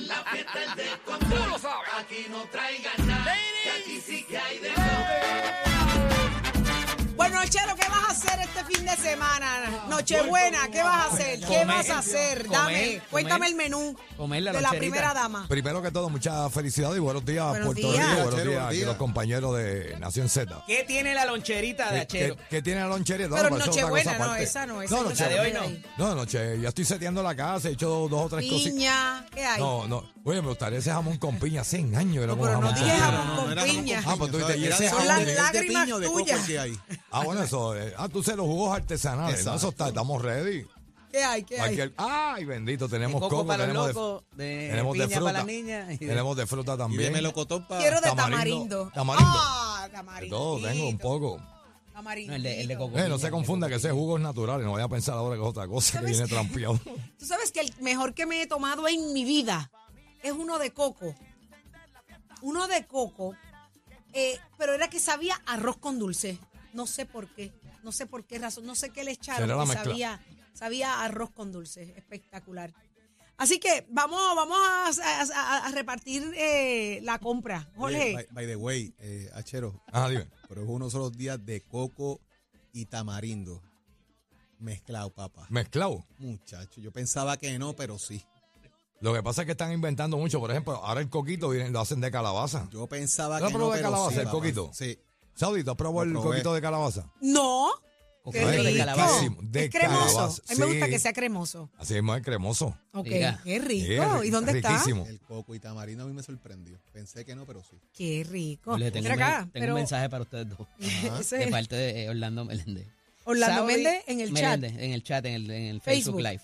La fiesta es de control. Aquí no traigan nada. que aquí sí que hay de todo. ¿Qué vas a hacer este fin de semana? Nochebuena, ¿qué vas a hacer? ¿Qué Comer, vas a hacer? Dame, comer. cuéntame el menú Comer la de la loncherita. primera dama. Primero que todo, mucha felicidad y buenos días, Buenos Puerto días. Rico. Buenos días días. los compañeros de Nación Z. ¿Qué tiene la loncherita de ¿Qué, Achero? qué- qué tiene la lonchería? No, Pero eso es otra Nochebuena, no, aparte. esa no, esa No, no noche, La de hoy no. no, noche, ya estoy seteando la casa, he hecho dos, dos o tres cositas. Piña, ¿qué hay? No, no. Oye, me gustaría ese jamón con piña. 100 años que no pero no jamón con dije piña. jamón con piña. Ah, pues tú dices, y ese Son jamón las de- de lágrimas de coco tuyas. que hay. Ah, bueno, eso. eh, ah, tú sé los jugos artesanales. ¿no? Eso está, estamos ready. ¿Qué hay? ¿Qué hay? Cualquier- Ay, bendito, De tenemos coco coco, para los tenemos de- locos, de tenemos de piña fruta. para y de- Tenemos de fruta Y de también. melocotón para... Quiero de Tamarindo. tamarindo. Tamarindo. Ah, tamarindo. todo, tengo un poco. Tamarindo. No, el de- el de coco. Eh, no se confunda que ese jugo es natural y no vaya a pensar ahora que es otra cosa que viene trampeado. Tú sabes que el mejor que me he tomado en mi vida es uno de coco. Uno de coco, eh, pero era que sabía arroz con dulce. No sé por qué. No sé por qué razón. No sé qué le echaron. Que mezcla. sabía, sabía arroz con dulce. Espectacular. Así que vamos, vamos a, a- a- a repartir eh, la compra. Jorge. by, by the way, eh, Achero, Ah, dime. pero es uno de los días de coco y tamarindo. Mezclado, papá. Mezclado. Muchacho, yo pensaba que no, pero sí. Lo que pasa es que están inventando mucho. Por ejemplo, ahora el coquito lo hacen de calabaza. Yo pensaba ¿Tú has que no, probado de pero calabaza, sí, el papá. coquito? Sí. Saudi, ¿tú has probado Lo el probé. coquito de calabaza? No. Qué de rico. calabaza. De es cremoso. calabaza, A mí me gusta sí. que sea cremoso. Así mismo es cremoso. Ok. Mira. Qué rico. es ¿Y dónde está? riquísimo. El coco y tamarindo a mí me sorprendió. Pensé que no, pero sí. Qué rico. Le tengo, Mira un, acá, tengo pero un mensaje para ustedes dos. De parte de Orlando Meléndez. Orlando Méndez en el chat. Meléndez, en el chat, en el, en el Facebook, Facebook. Live.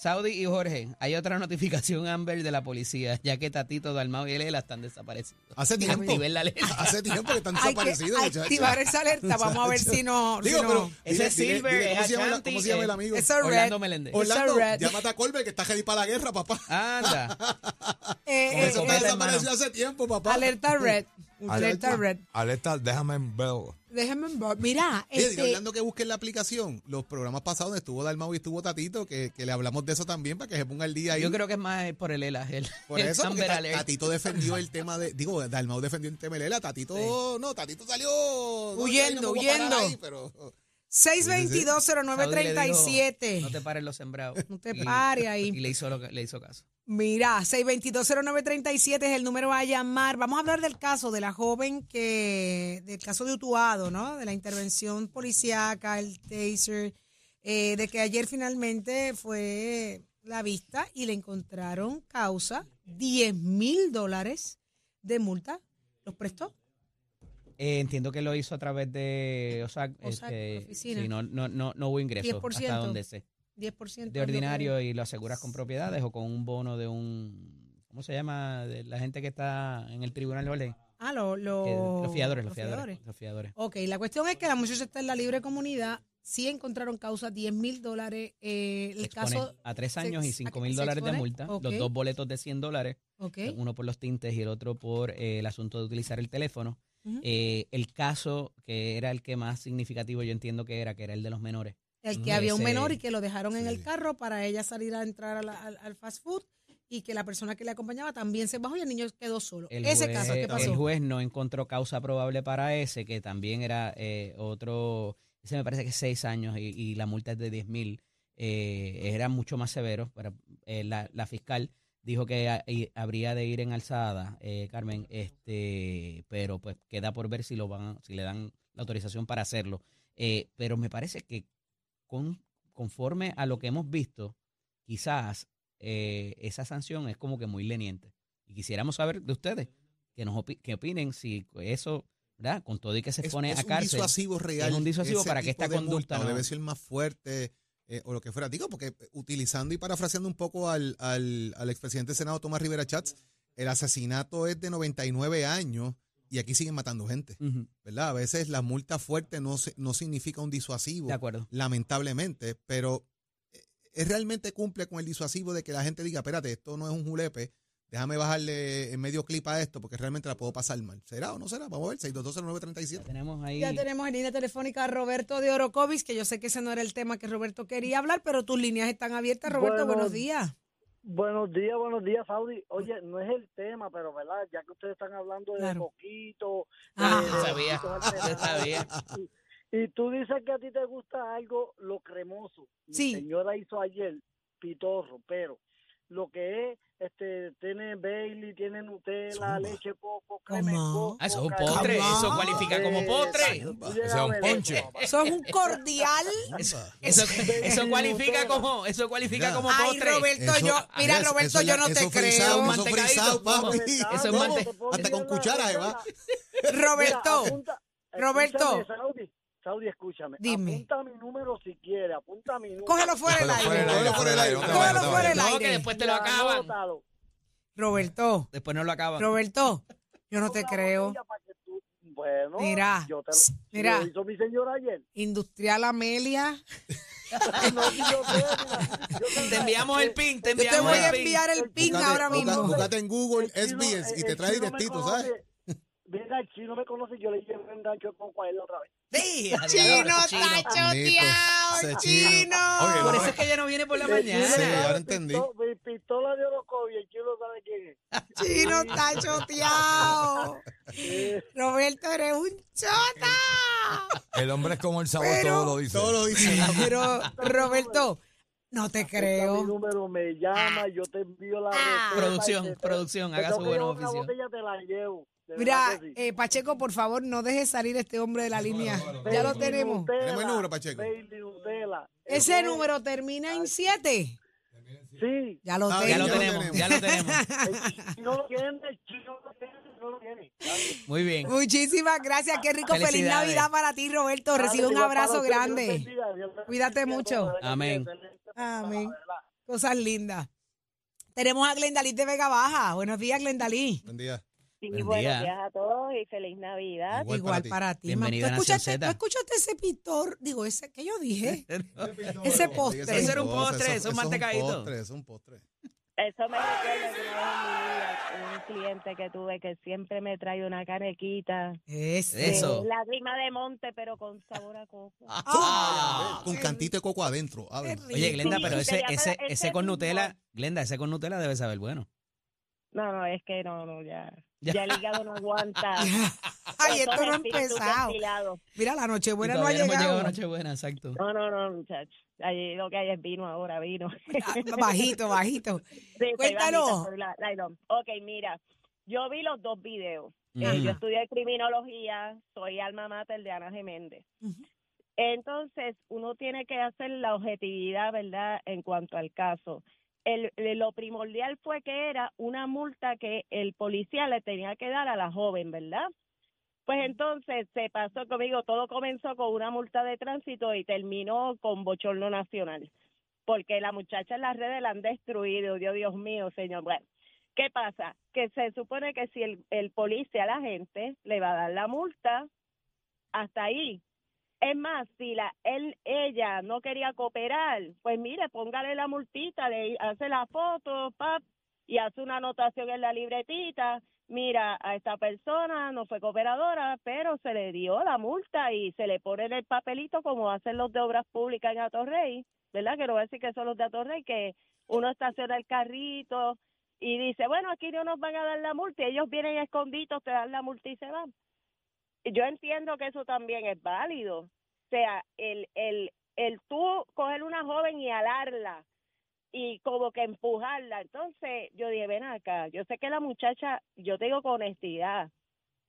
Saudi y Jorge, hay otra notificación Amber de la policía, ya que Tatito, Dalmau y Lela están desaparecidos. Hace tiempo. La alerta. Hace tiempo que están Hay que desaparecidos, muchachos. activar esa alerta. Vamos a ver si no. Digo, si no- pero... Ese es Silver, dile ¿Cómo se llama, la- ¿Cómo se llama el eh, amigo? Es Orlando red. Meléndez. Orlando, red. llámate a Colbert que está ready para la guerra, papá. Anda. Eh, eh, eso eh, Está Vete, desaparecido hace tiempo, papá. alerta red. Alerta red. Alerta, déjame ver. Déjenme. Mira, Oye, este, Orlando que busquen la aplicación. Los programas pasados donde estuvo Dalmau y estuvo Tatito, que, que le hablamos de eso también para que se ponga el día ahí. Yo creo que es más por el ELA. El, Por el eso, porque. Tatito defendió el tema de. Digo, Dalmau defendió el tema de Lela. Tatito, no, Tatito salió. Huyendo, no huyendo. ahí, pero, 622-0937. No te pares los sembrados. No te pares ahí. Y le hizo, lo que- le hizo caso. Mira, 6220937 es el número a llamar. Vamos a hablar del caso de la joven que, del caso de Utuado, ¿no? De la intervención policíaca, el taser, eh, de que ayer finalmente fue la vista y le encontraron causa 10 mil dólares de multa. ¿Los prestó? Eh, entiendo que lo hizo a través de OSAC. OSAC, este, oficina. sí, no, no, no, no hubo ingreso 10%. hasta donde sé. 10%. De que- ordinario y lo aseguras con propiedades o con un bono de un... ¿Cómo se llama? De la gente que está en el tribunal de orden. Ah, lo- lo- Que- los fiadores, los los fiadores. fiadores. Los fiadores. Ok, la cuestión es que la muchacha está en la libre comunidad. Sí encontraron causa 10 mil dólares. eh, el caso. a tres se años y ex- cinco a- mil se dólares de multa. Los dos boletos de 100 dólares. Ok. Uno por los tintes y el otro por eh, el asunto de utilizar el teléfono. Eh, el caso que era el que más significativo yo entiendo que era, que era el de los menores. El que Ujú. había un menor y que lo dejaron en el carro para ella salir a entrar a la- al, al fast food y que la persona que le acompañaba también se bajó y el niño quedó solo. El Ese juez, caso, ¿qué pasó? El juez no encontró causa probable para ese, que también era eh, otro, ese me parece que es seis años y, y la multa es de 10 mil. Eh, era mucho más severo, pero eh, la, la fiscal dijo que y habría de ir en alzada, eh, Carmen, este, pero pues queda por ver si lo van, si le dan la autorización para hacerlo. Pero me parece que con, conforme a lo que hemos visto, quizás eh, esa sanción es como que muy leniente. Y quisiéramos saber de ustedes que nos opi- que opinen si eso, ¿verdad? Con todo y que se es, pone es a un cárcel. disuasivo real. Es un disuasivo para que esta de conducta multa, no- debe ser más fuerte eh, o lo que fuera. Digo, porque eh, utilizando y parafraseando un poco al, al, al expresidente del Senado Tomás Rivera Chats, el asesinato es de 99 años y aquí siguen matando gente, ¿verdad? A veces la multa fuerte no, se- no significa un disuasivo, de acuerdo. lamentablemente, pero eh, es realmente cumple con el disuasivo de que la gente diga, espérate, esto no es un julepe, déjame bajarle en medio clip a esto porque realmente la puedo pasar mal. ¿Será o no será? Vamos a ver, 6220937. Tenemos ahí. Ya tenemos en línea telefónica a Roberto de Orocovis, que yo sé que ese no era el tema que Roberto quería hablar, pero tus líneas están abiertas. Roberto, Bueno, buenos días. Buenos días, buenos días, Saudi. Oye, no es el tema, pero verdad, ya que ustedes están hablando de Claro. Coquito, Ah. Yo de sabía, sabía. Y, y tú dices que a ti te gusta algo, lo cremoso. Mi Sí. señora hizo ayer pitorro, pero lo que es, este, tiene Bailey, tiene Nutella, Zumba. leche coco, crema de ¿Cómo? coco. Ah, eso es un cacao. postre, eso cualifica como postre. llegas es un ponche. Eso es un cordial. Eso, eso, eso cualifica como, eso cualifica Mira. como Ay, postre. Roberto, Eso- yo, mira, eso- Roberto, eso yo no te eso creo. eso frisado, papi. Eso es mante- Hasta con cuchara, ¿eh, va? Roberto, Mira, apunta- Roberto. Saudi, escúchame. Dime. Apunta mi número si quiere, apunta mi número. cógelo fuera del aire. del aire, fuera del aire, no te Cógelo te fuera del No, que aire. después te lo acaban. anótalo. Roberto, Después no lo acaban. Roberto, yo no te creo. Bueno, Mira, yo te, mira. lo hizo mi señora ayer. Industrial Amelia. No, yo mira, yo Te enviamos el pin, te Yo te enviamos voy a el pin. enviar el pin Búscate- ahora mismo. Búscate en Google SBS y te trae directito. ¿sabes? Mira, el chino me conoce, yo le llevo un gancho a él otra vez. Sí, Chino está choteado, chino. chino. Oye, Por eso es que ella no viene por la mañana. Sí, ahora entendí. Mi pistola de Orocovi, el chino sabe quién es. Chino está choteado. Roberto, eres un chota. El hombre es como el sabor, Pero- todo lo dice. Todo lo dice. Pero, Roberto, no te Apunta Mi creo. número me llama, yo te envío la Ah. Producción, producción, haga su buena llevar una oficio. botella te la llevo. Mira, eh, Pacheco, por favor, no dejes salir este hombre de la línea. Ya lo tenemos. Nutella, Tenemos el número, Pacheco. Nutella. Ese es- número termina en 7. Sí. Ya lo Ah, Ya tengo. lo Ya lo tenemos, tenemos. ya lo tenemos. Chino lo tiene, no lo tiene. Muy bien. Muchísimas gracias. Qué rico. Feliz. Navidad para ti, Roberto. Recibe un abrazo grande. Cuídate mucho. Amén. Amén. Cosas lindas. Tenemos a Glendalí de Vega Baja. Buenos días, Glendalí. Buen día. Sí, Buen buenos día. días a todos y feliz Navidad. Igual Igual, para ti. para ti. Bienvenida ¿Tú escuchaste. ¿Tú escuchaste ese pintor? Digo, ese que yo dije. Ese Sí, postre. Eso era un postre, postre, eso es un mantecadito. postre, Eso es un postre. Eso me recuerda que una vez en mi vida un cliente que tuve que siempre me trae una canequita. Ese. Eso. lágrima de monte, pero con sabor a coco. Ah, Con cantito de coco adentro. A ver. Qué Oye, Glenda, Sí, pero ese, ese, ese ese con. Nutella, Glenda, ese con Nutella debe saber bueno. No, no, es que no, no, ya. Ya. El hígado no aguanta. Ay, esto no ha empezado. Mira, la Nochebuena no ha todavía no hemos llegado llegado. a Nochebuena, exacto. No, no, no, muchachos. Ahí lo que hay es vino ahora, vino. Bajito, bajito. Sí, la- nylon. Ok, mira, yo vi los dos videos. Eh, Ujú. yo estudié criminología, soy alma mater de Ana Geméndez. Entonces, uno tiene que hacer la objetividad, ¿verdad?, en cuanto al caso. El, lo primordial fue que era una multa que el policía le tenía que dar a la joven, ¿verdad? Pues entonces se pasó conmigo, todo comenzó con una multa de tránsito y terminó con bochorno nacional, porque la muchacha en las redes la han destruido, Dios, Dios mío, señor. Bueno, ¿qué pasa? Que se supone que si el, el policía a la gente le va a dar la multa, hasta ahí. Es más, si la él ella no quería cooperar, pues mire, póngale la multita, le hace la foto, pap, y hace una anotación en la libretita. Mira, a esta persona no fue cooperadora, pero se le dio la multa y se le pone en el papelito como hacen los de obras públicas en Atorrey, ¿verdad? A decir que son los de Atorrey, que uno estaciona el carrito y dice, bueno, aquí no nos van a dar la multa, y ellos vienen escondidos, te dan la multa y se van yo entiendo que eso también es válido. O sea, el, el, el tú coger una joven y alarla y como que empujarla. Entonces yo dije, ven acá, yo sé que la muchacha, yo te digo con honestidad,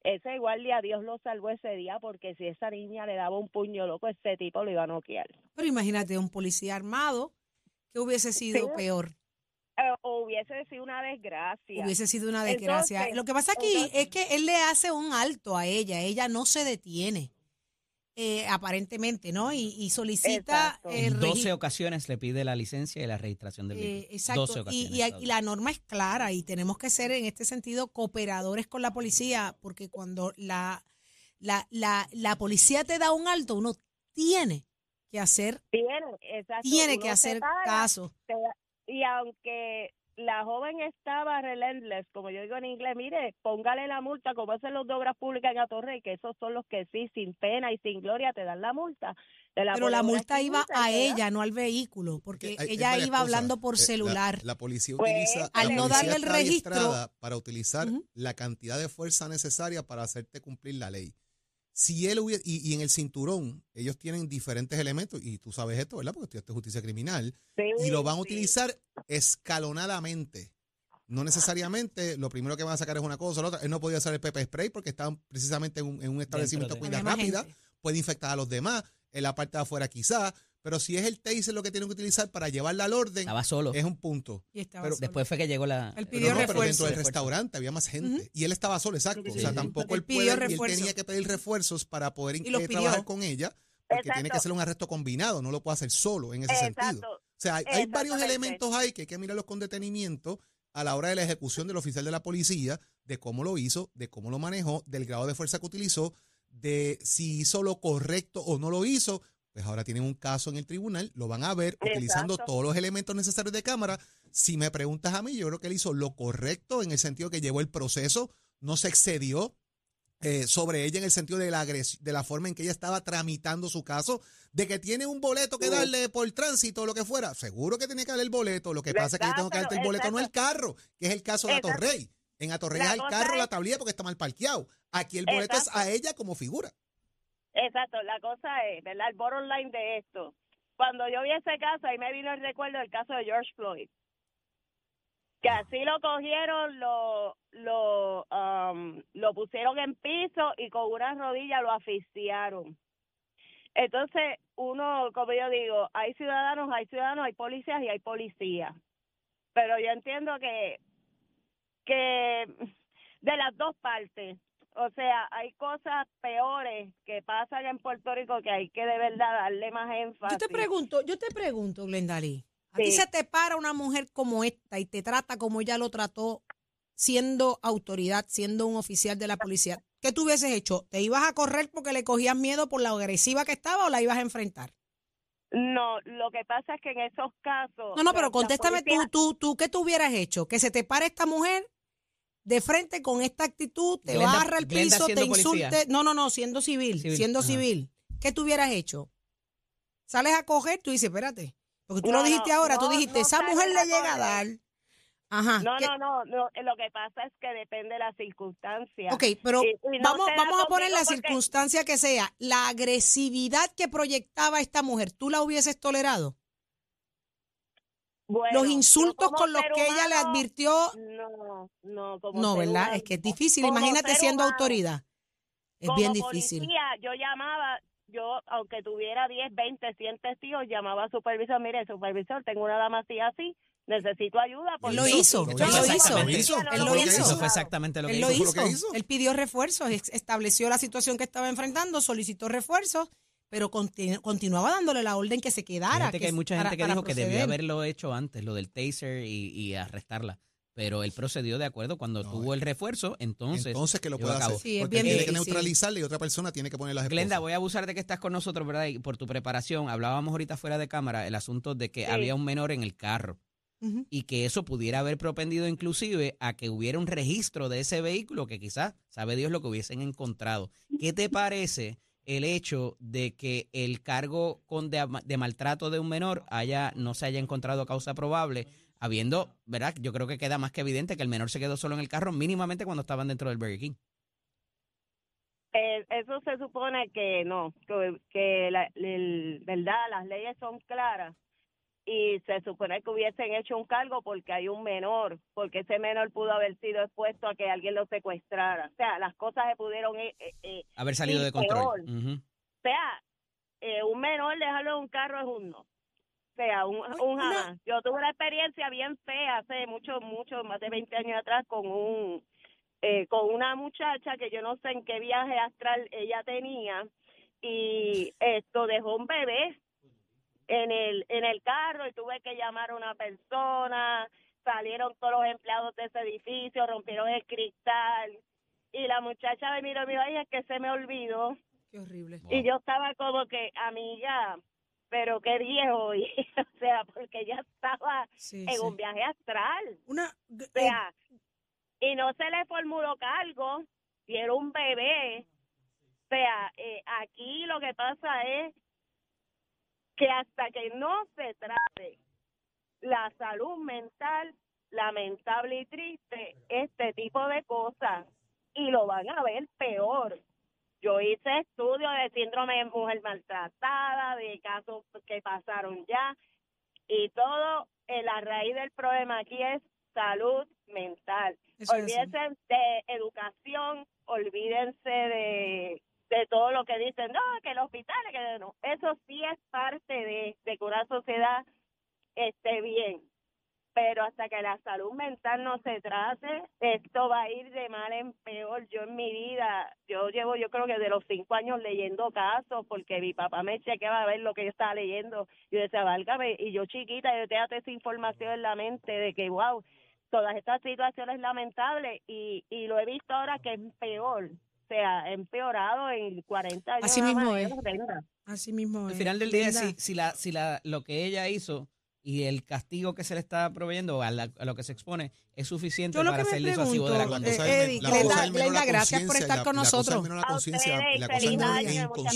ese guardia Dios lo salvó ese día porque si esa niña le daba un puño loco, ese tipo lo iba a noquear. Pero imagínate un policía armado que hubiese sido Sí. peor. Eh, o hubiese sido una desgracia. Hubiese sido una desgracia. Entonces, Lo que pasa aquí entonces- es que él le hace un alto a ella. Ella no se detiene, eh, aparentemente, ¿no? Y, y solicita En 12 registro. ocasiones le pide la licencia y la registración del Eh, vehículo. exacto. 12 Y, la norma es clara y tenemos que ser en este sentido cooperadores con la policía, porque cuando la, la, la, la policía te da un alto, uno tiene que hacer, Tiene, exacto, tiene que hacer para, caso. te da- y aunque la joven estaba relentless, como yo digo en inglés, mire, póngale la multa, como hacen los de obras públicas en Atorrey, que esos son los que sí, sin pena y sin gloria, te dan la multa. La Pero la multa iba a ella, no al vehículo, porque Hay- hay ella iba cosas. hablando por Eh, la- celular. La, policía Pues, utiliza. al la no policía darle el registro- para utilizar la cantidad de fuerza necesaria para hacerte cumplir la ley. Si él hubiera, y, y en el cinturón, ellos tienen diferentes elementos, y tú sabes esto, ¿verdad? Porque estudiaste justicia criminal, Sí, y lo van a sí. utilizar escalonadamente. No necesariamente lo primero que van a sacar es una cosa o la otra. Él no podía hacer el pepper spray porque estaban precisamente en un, en un establecimiento de más rápida. gente. Puede infectar a los demás, en la parte de afuera quizás. Pero si es el taser lo que tienen que utilizar para llevarla al orden, Estaba solo. es un punto. Y estaba pero solo. Después fue que llegó la. Él Pero pidió no, pero refuerzo. dentro del restaurante había más gente. Y él estaba solo, exacto. O sea, tampoco Él él, pidió puede, y él tenía que pedir refuerzos para poder eh, trabajar con ella, porque tiene que hacer un arresto combinado, no lo puede hacer solo en ese sentido. Exacto. O sea, hay, hay varios elementos ahí que hay que mirarlos con detenimiento a la hora de la ejecución del oficial de la policía, de cómo lo hizo, de cómo lo manejó, del grado de fuerza que utilizó, de si hizo lo correcto o no lo hizo. Pues ahora tienen un caso en el tribunal, lo van a ver utilizando todos los elementos necesarios de cámara. Si me preguntas a mí, yo creo que él hizo lo correcto en el sentido que llevó el proceso, no se excedió, eh, sobre ella en el sentido de la de la forma en que ella estaba tramitando su caso, de que tiene un boleto que darle por tránsito o lo que fuera. Seguro que tiene que darle el boleto. Lo que pasa es que yo tengo que darte el Exacto, boleto, no el carro, que es el caso de. Atorrey. En Atorrey es el carro, la tablilla porque está mal parqueado. Aquí el boleto es a ella como figura. Exacto, la cosa es, ¿verdad? El bottom line de esto. Cuando yo vi ese caso, ahí me vino el recuerdo del caso de George Floyd. Que así lo cogieron, lo, lo, um, lo pusieron en piso y con una rodilla lo asfixiaron. Entonces, uno, como yo digo, hay ciudadanos, hay ciudadanos, hay policías y hay policías. Pero yo entiendo que, que de las dos partes, o sea, hay cosas peores que pasan en Puerto Rico que hay que de verdad darle más énfasis. Yo te pregunto, yo te pregunto, Glendalí, a ti se te para una mujer como esta y te trata como ella lo trató siendo autoridad, siendo un oficial de la policía. ¿Qué tú hubieses hecho? ¿Te ibas a correr porque le cogías miedo por la agresiva que estaba o la ibas a enfrentar? No, lo que pasa es que en esos casos... No, no, pero la contéstame policía- tú, tú, tú, ¿qué tú hubieras hecho? Que se te pare esta mujer de frente con esta actitud, te Glenda- barra el Glenda piso, te policía. insulte. No, no, no, siendo civil, Civil, siendo ajá. civil. ¿Qué tú hubieras hecho? Sales a coger, tú dices, espérate. Porque tú No, lo dijiste no, ahora, tú dijiste, no esa mujer le llega a dar. Ajá. No, ¿qué- no, no, no, lo que pasa es que depende de las circunstancias. Ok, pero Y- y no vamos, vamos a poner la porque- circunstancia que sea. La agresividad que proyectaba esta mujer, ¿tú la hubieses tolerado? Bueno, Los insultos con los que ella le humano, advirtió, No, no, como no, ¿verdad? humano, Es que es difícil. Imagínate siendo humano, autoridad. Es como bien difícil. policía, yo llamaba, yo, aunque tuviera 10, 20, 100 testigos, llamaba al supervisor, mire, supervisor, tengo una dama así, así, necesito ayuda. Él lo hizo, Lo él lo hizo, lo hizo, Él lo hizo. Eso fue exactamente lo que Él hizo. lo hizo. lo que hizo. Él pidió refuerzos, estableció la situación que estaba enfrentando, solicitó refuerzos, pero continu- continuaba dándole la orden que se quedara. Que hay mucha para- gente que para dijo que debió haberlo hecho antes, lo del taser y, y arrestarla. Pero él procedió de acuerdo cuando No, tuvo el refuerzo, entonces. Entonces que lo pueda hacer. Sí, porque bien tiene que neutralizarle y otra persona tiene que poner las Glenda, voy a abusar de que estás con nosotros, ¿verdad? Y por tu preparación, hablábamos ahorita fuera de cámara el asunto de que Sí. había un menor en el carro y que eso pudiera haber propendido inclusive a que hubiera un registro de ese vehículo que quizás, sabe Dios lo que hubiesen encontrado. ¿Qué te parece el hecho de que el cargo con de, maltrato de un menor haya no se haya encontrado causa probable, habiendo, ¿verdad? Yo creo que queda más que evidente que el menor se quedó solo en el carro mínimamente cuando estaban dentro del Burger King. Eh, eso se supone que no, que, la, verdad, las leyes son claras y se supone que hubiesen hecho un cargo porque hay un menor, porque ese menor pudo haber sido expuesto a que alguien lo secuestrara. O sea, las cosas se pudieron eh, eh, eh, Haber salido de control. peor. Ujú. O sea, eh, un menor dejarlo en un carro es un no. O sea, un, un jamás. Yo tuve una experiencia bien fea hace mucho, mucho, más de 20 años atrás con un eh, con una muchacha que yo no sé en qué viaje astral ella tenía y esto dejó un bebé en el en el carro y tuve que llamar a una persona, salieron todos los empleados de ese edificio, rompieron el cristal y la muchacha me miró y me dijo, ay, es que se me olvidó Qué horrible. y yo estaba como que, amiga, pero qué viejo, y, o sea, porque ya estaba Sí, en sí. un viaje astral. Una, O eh, sea, y no se le formuló cargo, y era un bebé. O sea, eh, aquí lo que pasa es que hasta que no se trate la salud mental, lamentable y triste, este tipo de cosas, y lo van a ver peor. Yo hice estudios de síndrome de mujer maltratada, de casos que pasaron ya, y todo, eh, la raíz del problema aquí es salud mental. eso es. Olvídense de educación, olvídense de, de todo lo que dicen, no, que el hospital, que no. Eso sí es parte de, de que una sociedad esté bien. Pero hasta que la salud mental no se trate, esto va a ir de mal en peor. Yo en mi vida, yo llevo yo creo que de los cinco años leyendo casos, porque mi papá me chequeaba a ver lo que yo estaba leyendo. Yo decía, válgame, y yo chiquita, yo tenía esa información en la mente de que, wow, todas estas situaciones lamentables y, y lo he visto ahora que es peor, o sea, empeorado en 40 años. Así mismo es. Así mismo. Al final del día, si, si, la, si la, lo que ella hizo y el castigo que se le está proveyendo a, la- a lo que se expone es suficiente Yo lo para ser disuasivo de la condena. Eh, gracias por estar la- con nosotros. la conciencia, la cosa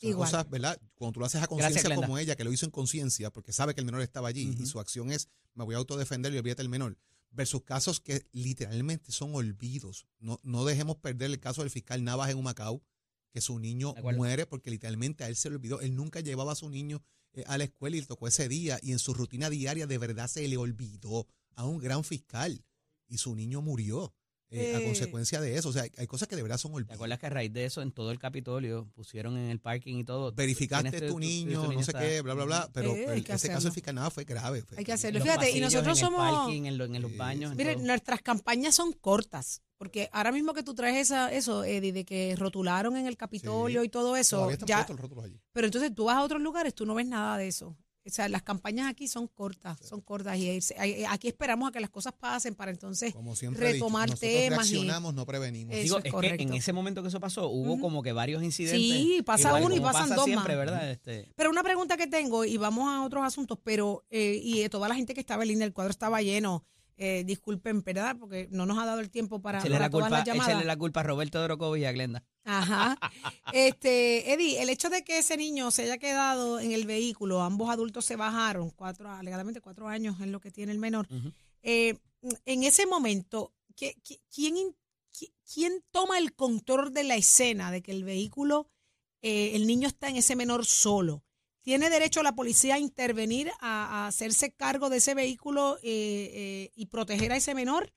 Igual. cosas, ¿verdad? Cuando tú lo haces a conciencia como ella, que lo hizo en conciencia, porque sabe que el menor estaba allí Ujú. y su acción es, me voy a autodefender y olvídate el menor, versus casos que literalmente son olvidos. No, no dejemos perder el caso del fiscal Navas en Humacao, que su niño muere porque literalmente a él se le olvidó. Él nunca llevaba a su niño eh, a la escuela y le tocó ese día y en su rutina diaria de verdad se le olvidó a un gran fiscal y su niño murió eh, a consecuencia de eso. O sea, hay cosas que de verdad son ¿Te olvidos. acuerdas que a raíz de eso en todo el Capitolio pusieron en el parking y todo? verificaste tienes tu niño, tu no sé está- qué, bla, bla, bla, pero, Eh, pero ese caso hacerlo. del fiscal nada fue grave. fue- Hay que hacerlo. Los Fíjate, y nosotros en el somos- parking, en, lo- en los baños. Mire, nuestras campañas son cortas, porque ahora mismo que tú traes esa, eso, Eddie, de que rotularon en el Capitolio Sí. y todo eso, Todavía están ya, allí. pero entonces tú vas a otros lugares, tú no ves nada de eso. O sea, las campañas aquí son cortas, son cortas y hay- aquí esperamos a que las cosas pasen para entonces Como dicho, retomar nosotros temas y- reaccionamos, no prevenimos. Eso Digo, es es, que en ese momento que eso pasó, hubo como que varios incidentes. Sí, pasa igual uno y pasan pasa dos siempre, más. ¿verdad? Este, Pero una pregunta que tengo, y vamos a otros asuntos, pero, eh, y de toda la gente que estaba en línea, el cuadro estaba lleno, eh, disculpen, ¿verdad? Porque no nos ha dado el tiempo para, para la todas culpa, las llamadas. échale la culpa a Roberto Dorocovi y a Glenda. Ajá. Este, Eddie, el hecho de que ese niño se haya quedado en el vehículo, ambos adultos se bajaron, cuatro, alegadamente cuatro años es lo que tiene el menor. Eh, en ese momento, ¿qué- qué- quién, ¿quién toma el control de la escena de que el vehículo, eh, el niño está en ese menor solo? ¿Tiene derecho la policía a intervenir, a, hacerse cargo de ese vehículo eh, eh, y proteger a ese menor?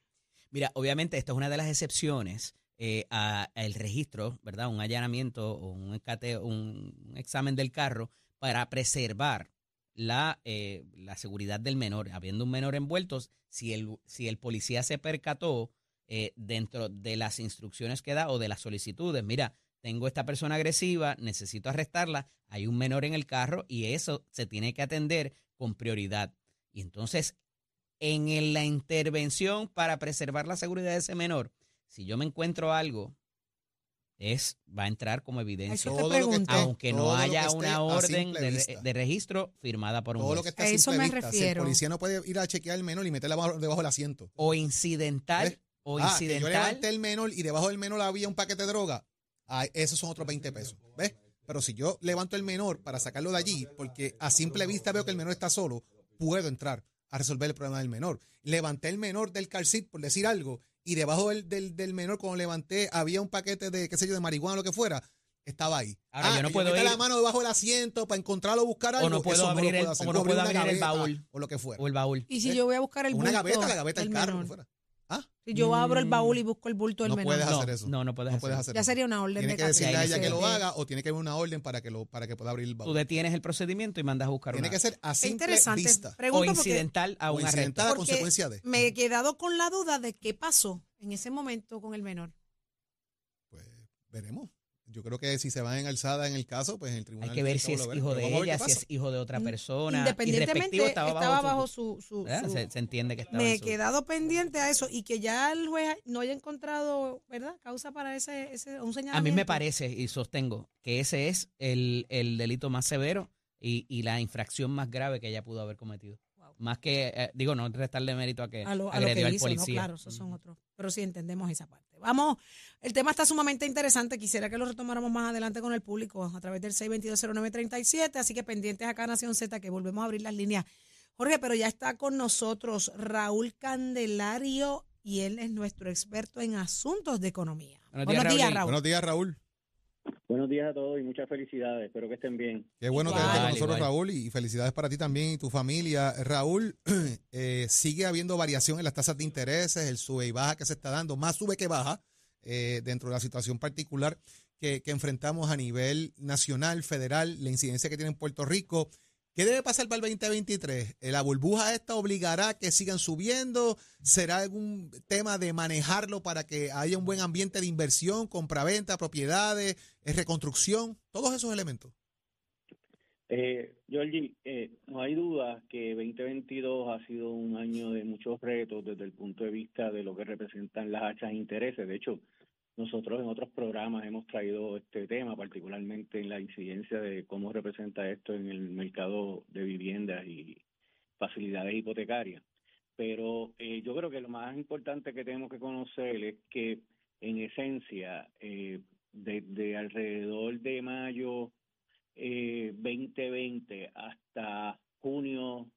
Mira, obviamente esta es una de las excepciones eh, al registro, ¿verdad? Un allanamiento o un, un, examen del carro para preservar la, eh, la seguridad del menor. Habiendo un menor envuelto, si el, si el policía se percató dentro de las instrucciones que da o de las solicitudes, mira, tengo esta persona agresiva, necesito arrestarla, hay un menor en el carro y eso se tiene que atender con prioridad. Y entonces, en el- la intervención para preservar la seguridad de ese menor, si yo me encuentro algo, es va a entrar como evidencia. Eso te Todo esté- Aunque no haya una orden de, registro firmada por un Todo lo juez. que está A a eso me vista. Si el refiero. policía no puede ir a chequear al menor y meterla bajo- debajo del asiento. O incidental, ¿Ves? o Ah, que yo incidental. levanté el menor y debajo del menor había un paquete de droga. Ah, esos son otros 20 pesos. ¿Ves? Pero si yo levanto el menor para sacarlo de allí, porque a simple vista veo que el menor está solo, puedo entrar a resolver el problema del menor. Levanté el menor del car seat, por decir algo, y debajo del, del, del menor, cuando levanté, había un paquete de, qué sé yo, de marihuana o lo que fuera, estaba ahí. Ahora, yo no puedo meta ir- la mano debajo del asiento para encontrarlo o buscar algo. no puedo abrir el- puedo hacer. o no puedo el baúl. O lo que fuera. o el baúl. Y si ¿Eh? yo voy a buscar el una bulto gaveta, la gaveta del carro, lo que fuera. Ah, Si yo abro el baúl y busco el bulto del No menor. puedes no, hacer eso. no, no puedes no hacer puedes eso. hacer Ya sería una orden Tiene de que decirle a ella que lo haga o tiene que haber una orden para que lo para que pueda abrir el Tú baúl. detienes el procedimiento y mandas a buscar Tiene una. que ser a simple interesante. vista. o Pregunto incidental a un incidental arresto. a Porque consecuencia de. me he quedado con la duda de qué pasó en ese momento con el menor. Pues veremos. Yo creo que si se van en alzada en el caso, pues en el tribunal. Hay que ver si es hijo de ella, si es hijo de otra persona. Independientemente, respectivo estaba, bajo su... su- se, se entiende que estaba me he su- quedado pendiente a eso y que ya el juez no haya encontrado, ¿verdad? Causa para ese, ese un señalamiento. A mí me parece y sostengo que ese es el, el delito más severo y, y la infracción más grave que ella pudo haber cometido. Más que, eh, digo, no restarle mérito a que a lo, a lo que al hizo, ¿no? policía. Claro, esos son otros. Pero sí entendemos esa parte. Vamos, el tema está sumamente interesante. Quisiera que lo retomáramos más adelante con el público a través del 6220937. Así que pendientes acá, Nación Z, que volvemos a abrir las líneas. Jorge, pero ya está con nosotros Raúl Candelario y él es nuestro experto en asuntos de economía. Buenos Buenos días, días, Raúl. Raúl. Buenos días, Raúl. Buenos días a todos y muchas felicidades. Espero que estén bien. Qué bueno Igual. tenerte con nosotros, Igual. Raúl, y felicidades para ti también y tu familia. Raúl, eh, sigue habiendo variación en las tasas de intereses, el sube y baja que se está dando, más sube que baja eh, dentro de la situación particular que, que enfrentamos a nivel nacional, federal, la incidencia que tiene en Puerto Rico. ¿Qué debe pasar para el 2023? Eh, ¿La burbuja esta obligará a que sigan subiendo? ¿Será algún tema de manejarlo para que haya un buen ambiente de inversión, compraventa, propiedades, eh, reconstrucción? Todos esos elementos. Eh, Georgie, eh, no hay duda que 2022 ha sido un año de muchos retos desde el punto de vista de lo que representan las hachas de intereses. De hecho, nosotros en otros programas hemos traído este tema, particularmente en la incidencia de cómo representa esto en el mercado de viviendas y facilidades hipotecarias. Pero eh, yo creo que lo más importante que tenemos que conocer es que, en esencia, eh, desde alrededor de mayo eh, 2020 hasta junio,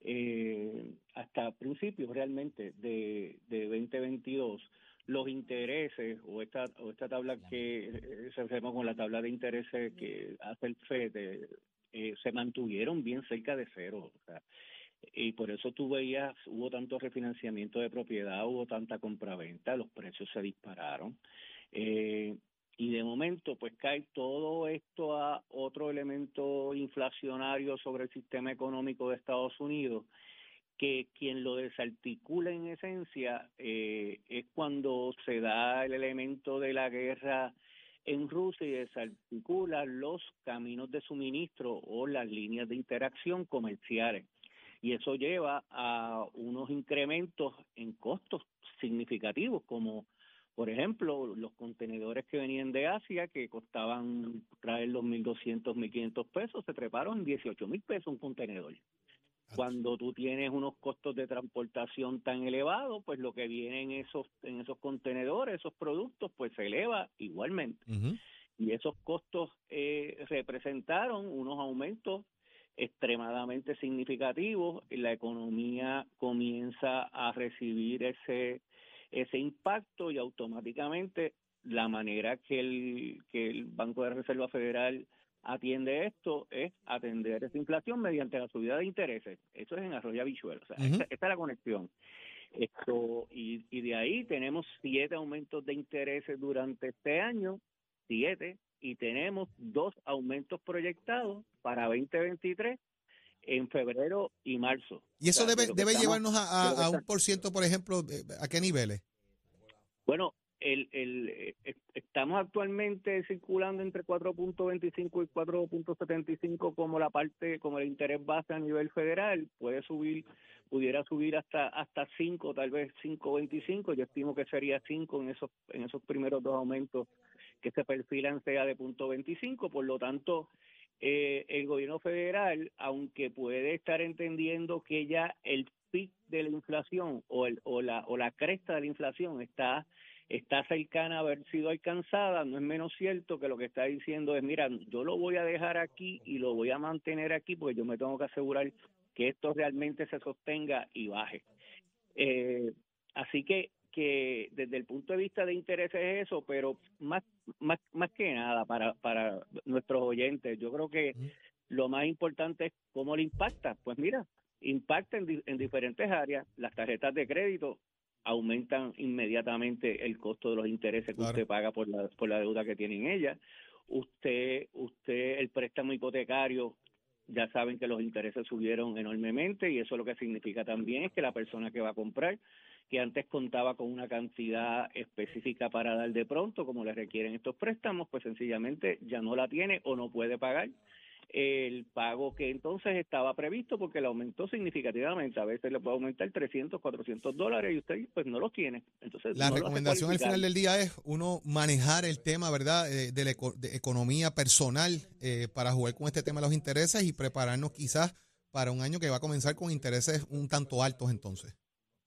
eh, hasta principios realmente de, de 2022, los intereses o esta o esta tabla que eh, se hacemos con la tabla de intereses que hace el FED eh, eh, se mantuvieron bien cerca de cero. O sea, y por eso tú veías, hubo tanto refinanciamiento de propiedad, hubo tanta compraventa, los precios se dispararon. Eh, y de momento, pues cae todo esto a otro elemento inflacionario sobre el sistema económico de Estados Unidos, que quien lo desarticula en esencia eh, es cuando se da el elemento de la guerra en Rusia y desarticula los caminos de suministro o las líneas de interacción comerciales. Y eso lleva a unos incrementos en costos significativos, como por ejemplo, los contenedores que venían de Asia, que costaban traer los 1.200, 1.500 pesos, se treparon en 18 mil pesos un contenedor. Cuando tú tienes unos costos de transportación tan elevados, pues lo que viene en esos, en esos contenedores, esos productos, pues se eleva igualmente. Y esos costos eh, representaron unos aumentos extremadamente significativos. La economía comienza a recibir ese ese impacto y automáticamente la manera que el, que el Banco de Reserva Federal atiende esto es atender esa inflación mediante la subida de intereses. Eso es en arroyo habichuelo. O sea, Ujú. esta, esta es la conexión. Esto, y, y de ahí tenemos siete aumentos de intereses durante este año, siete, y tenemos dos aumentos proyectados para 2023 en febrero y marzo. Y eso O sea, debe, estamos- llevarnos a, a- un por ciento, por ejemplo, ¿a qué niveles? Bueno, el, el, eh, estamos actualmente circulando entre 4.25 y 4.75 como la parte, como el interés base a nivel federal. Puede subir, pudiera subir hasta hasta 5, tal vez 5.25. Yo estimo que sería 5 en esos en esos primeros dos aumentos que se perfilan sea de punto 25. Por lo tanto, eh, el gobierno federal, aunque puede estar entendiendo que ya el pic de la inflación o, el, o, la, o la cresta de la inflación está, está cercana a haber sido alcanzada, no es menos cierto que lo que está diciendo es, mira, yo lo voy a dejar aquí y lo voy a mantener aquí porque yo me tengo que asegurar que esto realmente se sostenga y baje. Eh, así que que desde el punto de vista de intereses es eso, pero más más más que nada para para nuestros oyentes, yo creo que lo más importante es cómo le impacta. Pues mira, impacta en, en diferentes áreas. Las tarjetas de crédito aumentan inmediatamente el costo de los intereses que usted paga por la por la deuda que tiene en ella. Usted usted el préstamo hipotecario ya saben que los intereses subieron enormemente y eso lo que significa también es que la persona que va a comprar que antes contaba con una cantidad específica para dar de pronto, como le requieren estos préstamos, pues sencillamente ya no la tiene o no puede pagar el pago que entonces estaba previsto porque le aumentó significativamente. A veces le puede aumentar 300, 400 dólares y usted pues no los tiene. Entonces, La no recomendación al final del día es uno manejar el tema, ¿verdad?, eh, de la eco- de economía personal eh, para jugar con este tema de los intereses y prepararnos quizás para un año que va a comenzar con intereses un tanto altos entonces.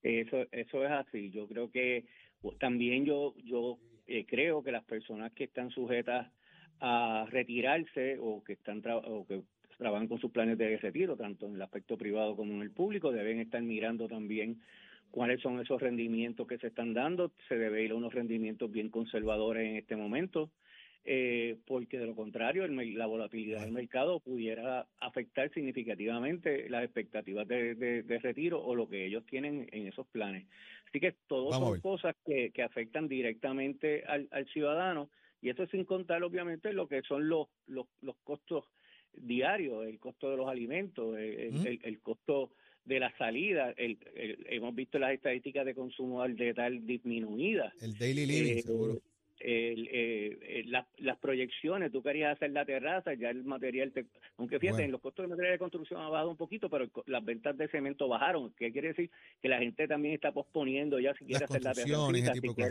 Eso, eso es así. Yo creo que pues, también yo, yo eh, creo que las personas que están sujetas a retirarse o que están o que trabajan con sus planes de retiro, tanto en el aspecto privado como en el público, deben estar mirando también cuáles son esos rendimientos que se están dando. Se debe ir a unos rendimientos bien conservadores en este momento, eh, porque de lo contrario el la volatilidad del mercado pudiera afectar significativamente las expectativas de, de- de retiro o lo que ellos tienen en esos planes. Así que Vamos a son cosas que, que afectan directamente al, al ciudadano y eso sin contar obviamente lo que son los, los, los costos diarios, el costo de los alimentos, el, el- Ujú. el- el costo de la salida. El, el- hemos visto las estadísticas de consumo al detal disminuidas. El daily living, Eh, seguro. El, eh, las- proyecciones, tú querías hacer la terraza, ya el material, te- aunque fíjate, Bueno. en los costos de material de construcción ha bajado un poquito, pero el las ventas de cemento bajaron. ¿Qué quiere decir? Que la gente también está posponiendo ya si quiere hacer la si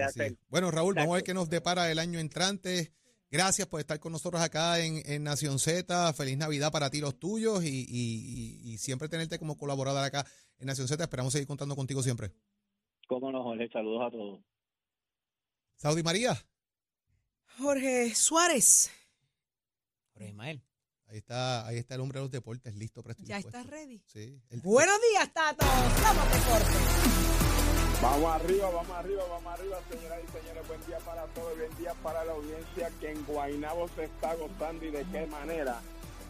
hacer... Bueno, Raúl, vamos a ver qué nos depara el año entrante. Gracias por estar con nosotros acá en, en Nación Z. Feliz Navidad para ti, los tuyos, y, y- y- y siempre tenerte como colaborador acá en Nación Z. Esperamos seguir contando contigo siempre. ¿Cómo no, Jorge? Saludos a todos. Saudi María, Jorge Suárez, Jorge Ismael. ahí está, ahí está el hombre de los deportes, listo para ya estás ready. Sí. el- Buenos días, Tato. Vamos de corte. Vamos arriba, vamos arriba, vamos arriba, señoras y señores. Buen día para todos, buen día para la audiencia que en Guaynabo se está gozando y de qué manera.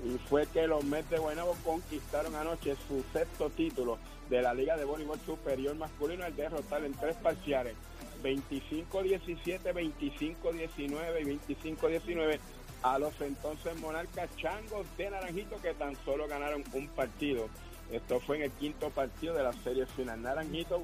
Y fue que los Mets de Guaynabo conquistaron anoche su sexto título de la Liga de Voleibol Superior Masculino al derrotar en tres parciales. 25-17, 25-19 y 25-19 a los entonces monarcas changos de Naranjito que tan solo ganaron un partido. Esto fue en el quinto partido de la serie final. Naranjito,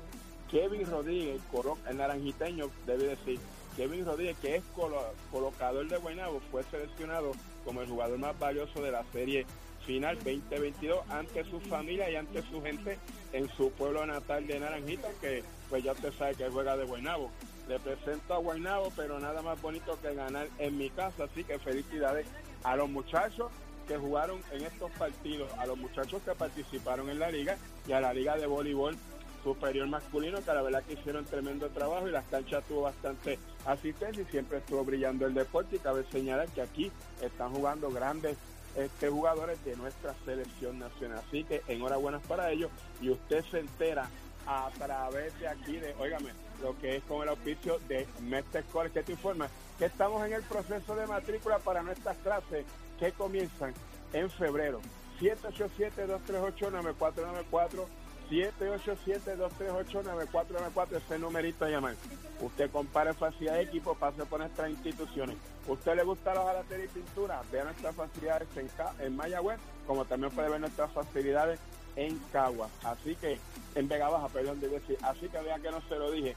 Kevin Rodríguez, el naranjiteño, debe decir, Kevin Rodríguez, que es colo- colocador de Guaynabo, fue seleccionado como el jugador más valioso de la serie final 2022 ante su familia y ante su gente en su pueblo natal de Naranjito, que pues ya usted sabe que juega de Guaynabo. Le presento a Guaynabo, pero nada más bonito que ganar en mi casa, así que felicidades a los muchachos que jugaron en estos partidos, a los muchachos que participaron en la liga y a la liga de voleibol superior masculino, que la verdad que hicieron tremendo trabajo y las canchas tuvo bastante asistencia y siempre estuvo brillando el deporte y cabe señalar que aquí están jugando grandes este, jugadores de nuestra selección nacional. Así que enhorabuena para ellos y usted se entera a través de aquí de, óigame, lo que es con el auspicio de Mestre College que te informa que estamos en el proceso de matrícula para nuestras clases que comienzan en febrero. 787-238-9494 787-238-9494 ese numerito a llamar. Usted compare facilidad de equipo, pase por nuestras instituciones. ¿Usted le gusta la jalatería y pintura? Vea nuestras facilidades en, en Mayagüez, como también puede ver nuestras facilidades en Cagua. Así que, en Vega Baja, perdón, debe decir. Así que vea que no se lo dije.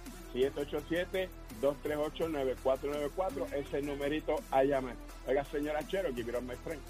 787-238-9494, ese numerito a llamar. Oiga, señora Chero, give it up, my friend.